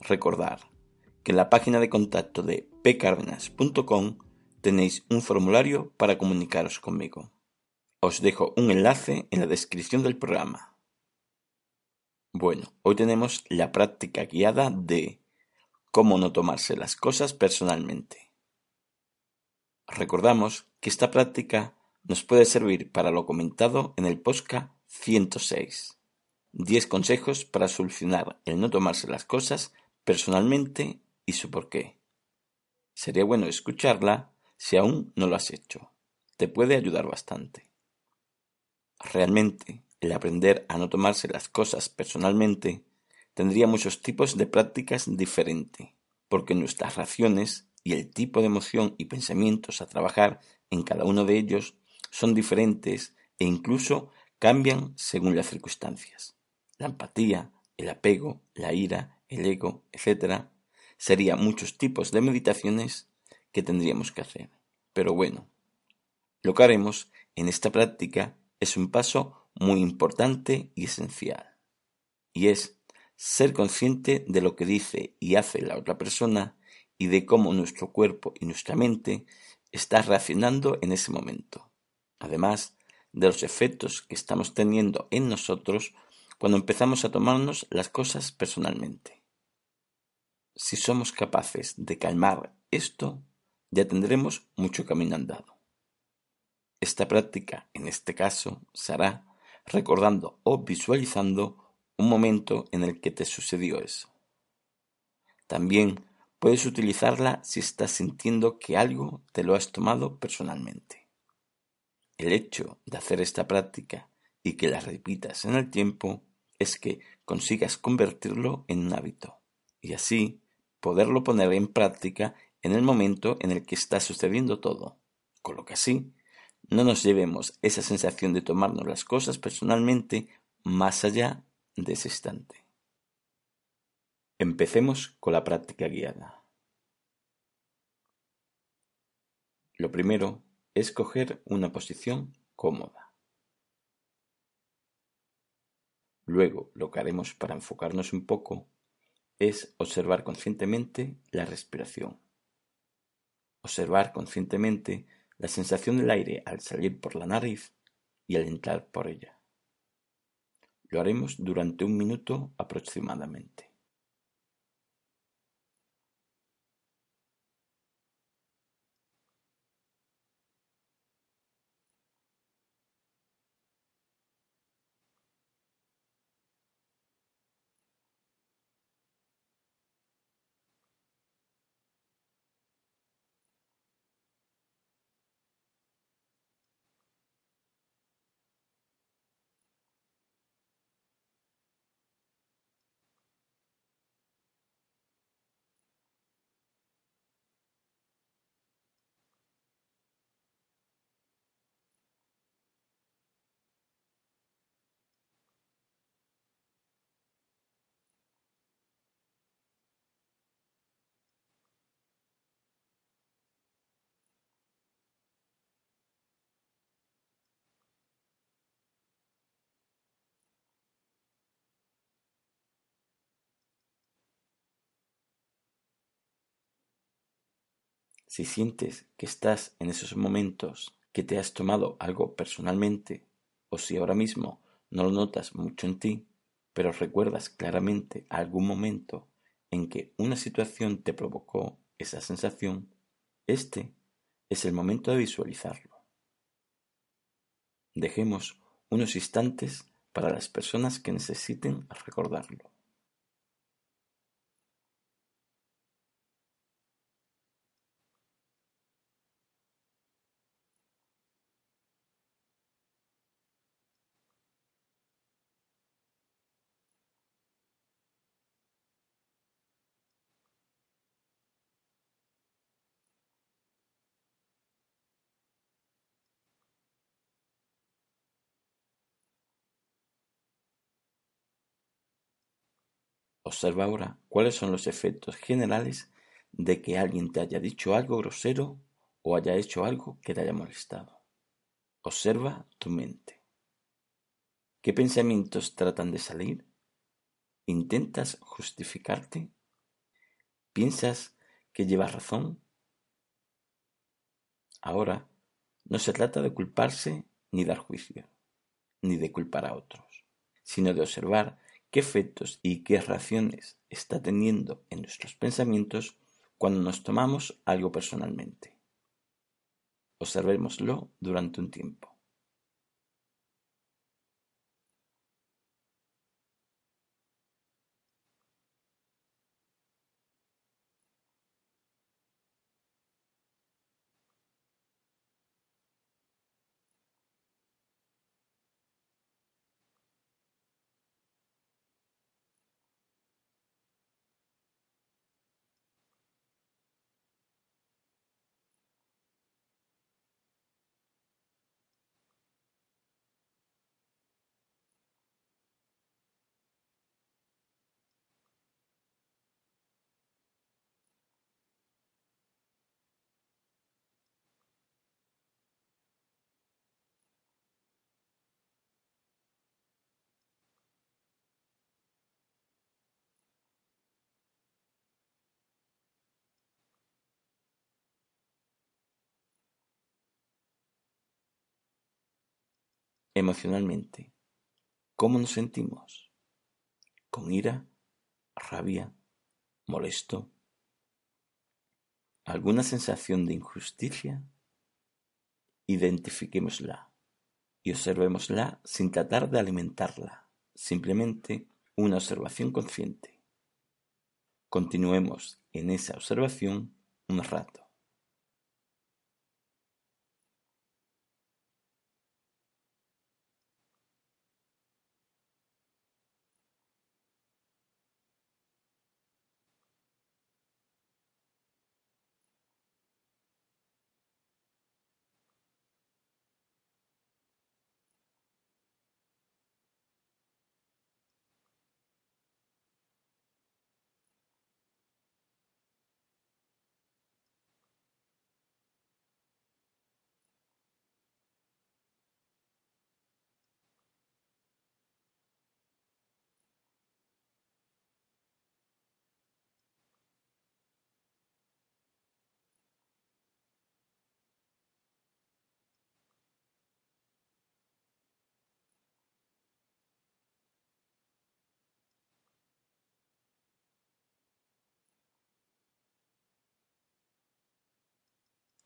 Recordar que en la página de contacto de pcardenas.com tenéis un formulario para comunicaros conmigo. Os dejo un enlace en la descripción del programa. Bueno, hoy tenemos la práctica guiada de cómo no tomarse las cosas personalmente. Recordamos que esta práctica nos puede servir para lo comentado en el posca 106. 10 consejos para solucionar el no tomarse las cosas personalmente y su porqué. Sería bueno escucharla si aún no lo has hecho. Te puede ayudar bastante. Realmente, el aprender a no tomarse las cosas personalmente tendría muchos tipos de prácticas diferentes, porque nuestras raciones y el tipo de emoción y pensamientos a trabajar en cada uno de ellos son diferentes e incluso cambian según las circunstancias. La empatía, el apego, la ira el ego, etc., serían muchos tipos de meditaciones que tendríamos que hacer. Pero bueno, lo que haremos en esta práctica es un paso muy importante y esencial. Y es ser consciente de lo que dice y hace la otra persona y de cómo nuestro cuerpo y nuestra mente está reaccionando en ese momento. Además de los efectos que estamos teniendo en nosotros cuando empezamos a tomarnos las cosas personalmente. Si somos capaces de calmar esto, ya tendremos mucho camino andado. Esta práctica, en este caso, se hará recordando o visualizando un momento en el que te sucedió eso. También puedes utilizarla si estás sintiendo que algo te lo has tomado personalmente. El hecho de hacer esta práctica y que la repitas en el tiempo es que consigas convertirlo en un hábito y así poderlo poner en práctica en el momento en el que está sucediendo todo, con lo que así no nos llevemos esa sensación de tomarnos las cosas personalmente más allá de ese instante. Empecemos con la práctica guiada. Lo primero es coger una posición cómoda. Luego, lo que haremos para enfocarnos un poco es observar conscientemente la respiración. Observar conscientemente la sensación del aire al salir por la nariz y al entrar por ella. Lo haremos durante un minuto aproximadamente. Si sientes que estás en esos momentos que te has tomado algo personalmente, o si ahora mismo no lo notas mucho en ti, pero recuerdas claramente algún momento en que una situación te provocó esa sensación, este es el momento de visualizarlo. Dejemos unos instantes para las personas que necesiten recordarlo. Observa ahora cuáles son los efectos generales de que alguien te haya dicho algo grosero o haya hecho algo que te haya molestado. Observa tu mente. ¿Qué pensamientos tratan de salir? ¿Intentas justificarte? ¿Piensas que llevas razón? Ahora, no se trata de culparse ni dar juicio, ni de culpar a otros, sino de observar qué efectos y qué reacciones está teniendo en nuestros pensamientos cuando nos tomamos algo personalmente. Observémoslo durante un tiempo. Emocionalmente, ¿cómo nos sentimos? ¿Con ira? ¿Rabia? ¿Molesto? ¿Alguna sensación de injusticia? Identifiquémosla y observémosla sin tratar de alimentarla, simplemente una observación consciente. Continuemos en esa observación un rato.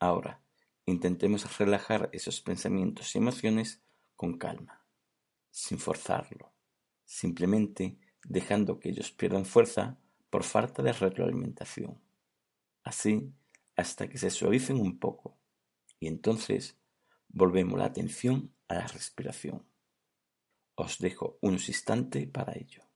Ahora, intentemos relajar esos pensamientos y emociones con calma, sin forzarlo, simplemente dejando que ellos pierdan fuerza por falta de retroalimentación. Así hasta que se suavicen un poco y entonces volvemos la atención a la respiración. Os dejo unos instantes para ello.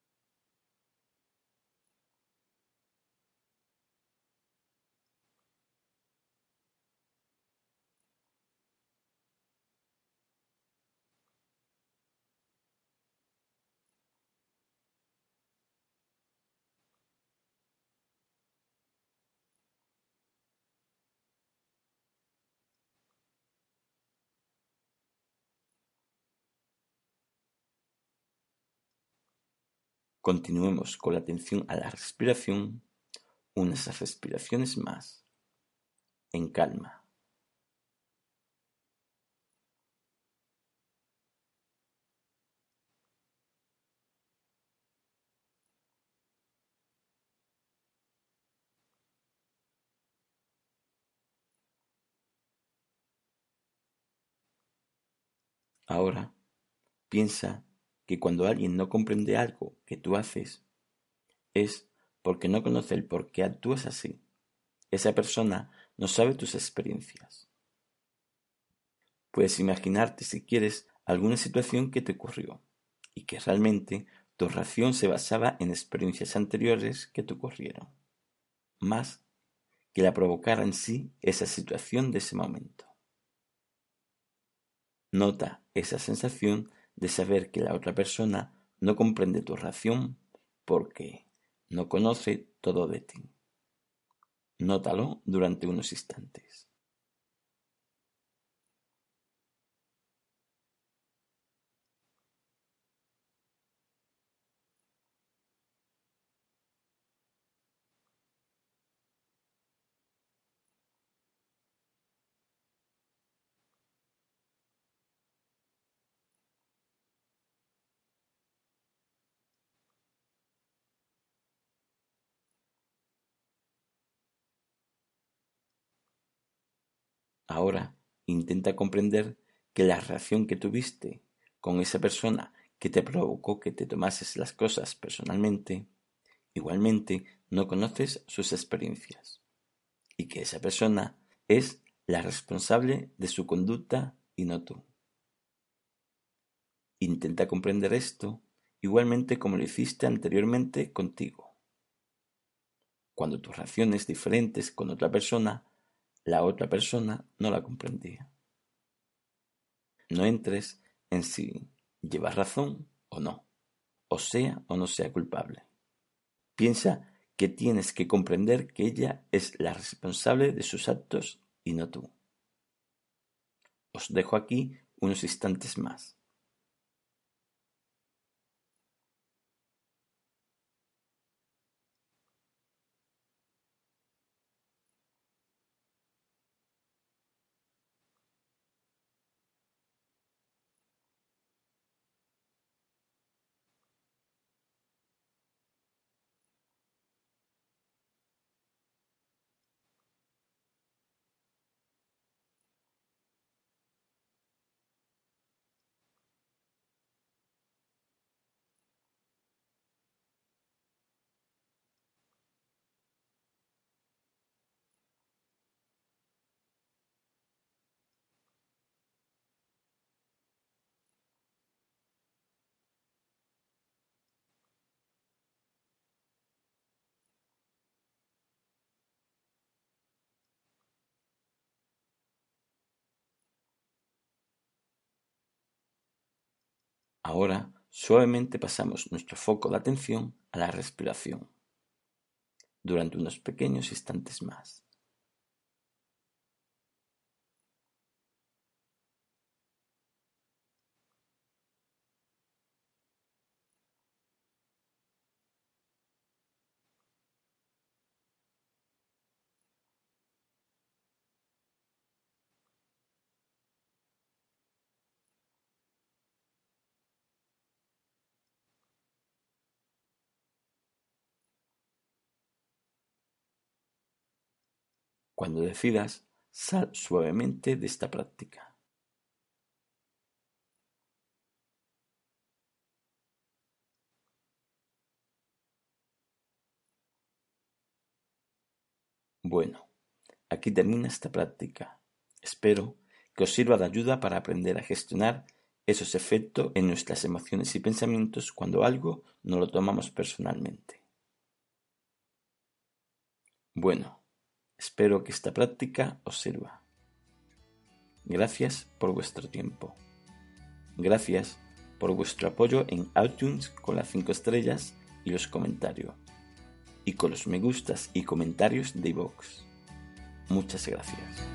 Continuemos con la atención a la respiración, unas respiraciones más, en calma. Ahora piensa que cuando alguien no comprende algo que tú haces, es porque no conoce el por qué actúas así. Esa persona no sabe tus experiencias. Puedes imaginarte, si quieres, alguna situación que te ocurrió y que realmente tu reacción se basaba en experiencias anteriores que te ocurrieron, más que la provocara en sí esa situación de ese momento. Nota esa sensación de saber que la otra persona no comprende tu reacción porque no conoce todo de ti. Nótalo durante unos instantes. Ahora intenta comprender que la reacción que tuviste con esa persona que te provocó que te tomases las cosas personalmente, igualmente no conoces sus experiencias y que esa persona es la responsable de su conducta y no tú. Intenta comprender esto igualmente como lo hiciste anteriormente contigo. Cuando tu reacción es diferente con otra persona, la otra persona no la comprendía. No entres en si lleva razón o no, o sea o no sea culpable. Piensa que tienes que comprender que ella es la responsable de sus actos y no tú. Os dejo aquí unos instantes más. Ahora suavemente pasamos nuestro foco de atención a la respiración durante unos pequeños instantes más. Cuando decidas, sal suavemente de esta práctica. Bueno, aquí termina esta práctica. Espero que os sirva de ayuda para aprender a gestionar esos efectos en nuestras emociones y pensamientos cuando algo no lo tomamos personalmente. Bueno, Espero que esta práctica os sirva. Gracias por vuestro tiempo. Gracias por vuestro apoyo en iTunes con las 5 estrellas y los comentarios. Y con los me gustas y comentarios de iVoox. Muchas gracias.